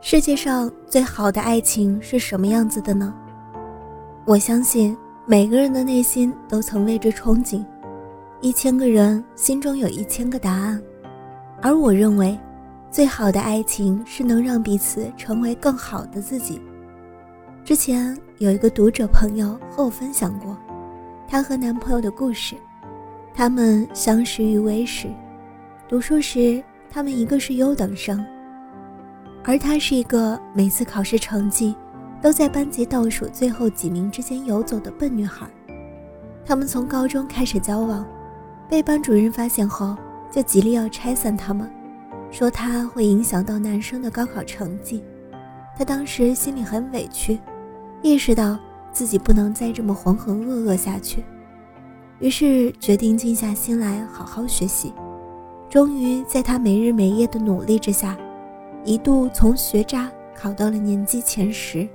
世界上最好的爱情是什么样子的呢？我相信每个人的内心都曾为之憧憬，一千个人心中有一千个答案，而我认为，最好的爱情是能让彼此成为更好的自己。之前有一个读者朋友和我分享过，她和男朋友的故事。他们相识于微时，读书时他们一个是优等生。而她是一个每次考试成绩都在班级倒数最后几名之间游走的笨女孩。他们从高中开始交往，被班主任发现后，就极力要拆散他们，说他会影响到男生的高考成绩。她当时心里很委屈，意识到自己不能再这么浑浑噩噩下去，于是决定静下心来好好学习。终于在她没日没夜的努力之下。一度从学渣考到了年级前十。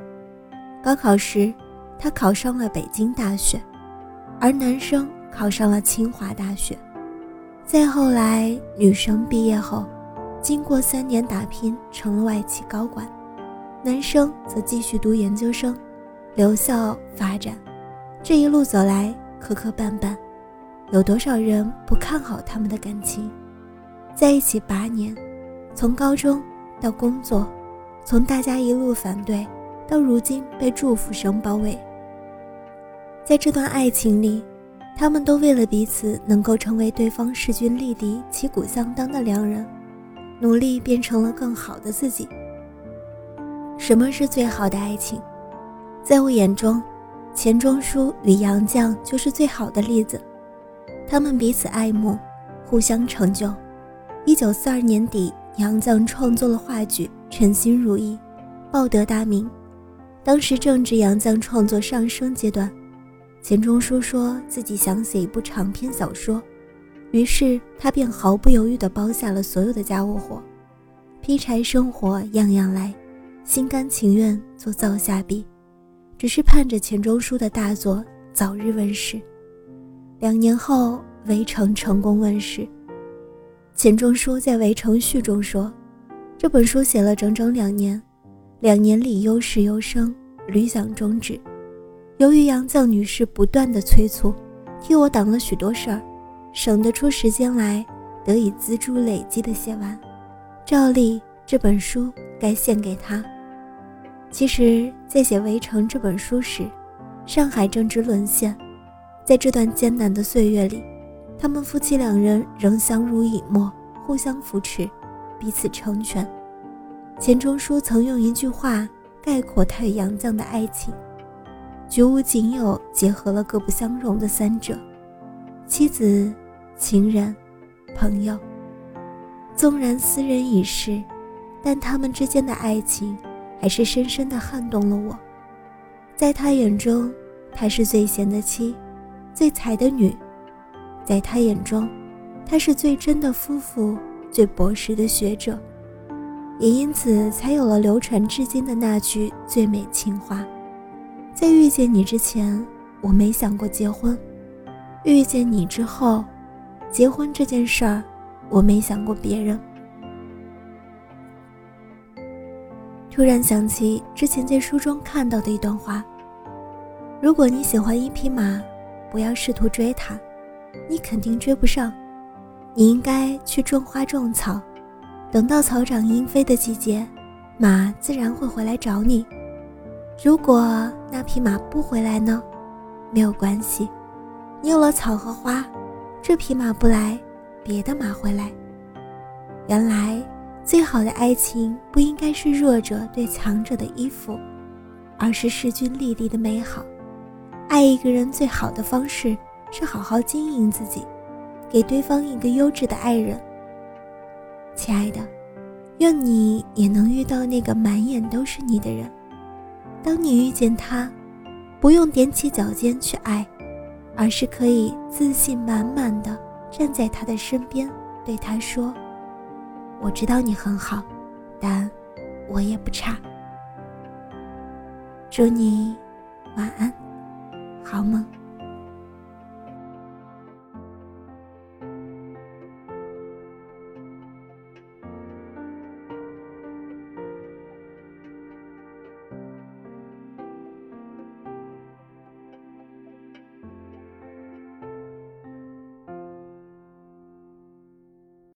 高考时，他考上了北京大学，而男生考上了清华大学。再后来，女生毕业后，经过三年打拼成了外企高管，男生则继续读研究生，留校发展。这一路走来，磕磕绊绊，有多少人不看好他们的感情？在一起八年，从高中。到工作，从大家一路反对，到如今被祝福声包围。在这段爱情里，他们都为了彼此能够成为对方势均力敌、旗鼓相当的良人，努力变成了更好的自己。什么是最好的爱情？在我眼中，钱钟书与杨绛就是最好的例子。他们彼此爱慕，互相成就。一九四二年底。杨绛创作了话剧《称心如意》，报得大名。当时正值杨绛创作上升阶段，钱钟书说自己想写一部长篇小说，于是他便毫不犹豫地包下了所有的家务活，劈柴生活样样来，心甘情愿做灶下婢，只是盼着钱钟书的大作早日问世。两年后，《围城》成功问世。钱钟书在《围城序》中说：“这本书写了整整两年，两年里忧事忧生，屡想终止。由于杨绛女士不断的催促，替我挡了许多事儿，省得出时间来，得以锱铢累积的写完。照例这本书该献给她。其实，在写《围城》这本书时，上海正值沦陷，在这段艰难的岁月里。”他们夫妻两人仍相濡以沫，互相扶持，彼此成全。钱钟书曾用一句话概括他与杨绛的爱情：“绝无仅有，结合了各不相容的三者：妻子、情人、朋友。纵然斯人已逝，但他们之间的爱情还是深深地撼动了我。在他眼中，她是最贤的妻，最才的女。”在他眼中，他是最真的夫妇，最博识的学者，也因此才有了流传至今的那句最美情话：在遇见你之前，我没想过结婚；遇见你之后，结婚这件事儿，我没想过别人。突然想起之前在书中看到的一段话：如果你喜欢一匹马，不要试图追它。你肯定追不上，你应该去种花种草，等到草长莺飞的季节，马自然会回来找你。如果那匹马不回来呢？没有关系，你有了草和花，这匹马不来，别的马会来。原来，最好的爱情不应该是弱者对强者的依附，而是势均力敌的美好。爱一个人最好的方式。是好好经营自己，给对方一个优质的爱人。亲爱的，愿你也能遇到那个满眼都是你的人。当你遇见他，不用踮起脚尖去爱，而是可以自信满满的站在他的身边，对他说：“我知道你很好，但我也不差。”祝你晚安，好梦。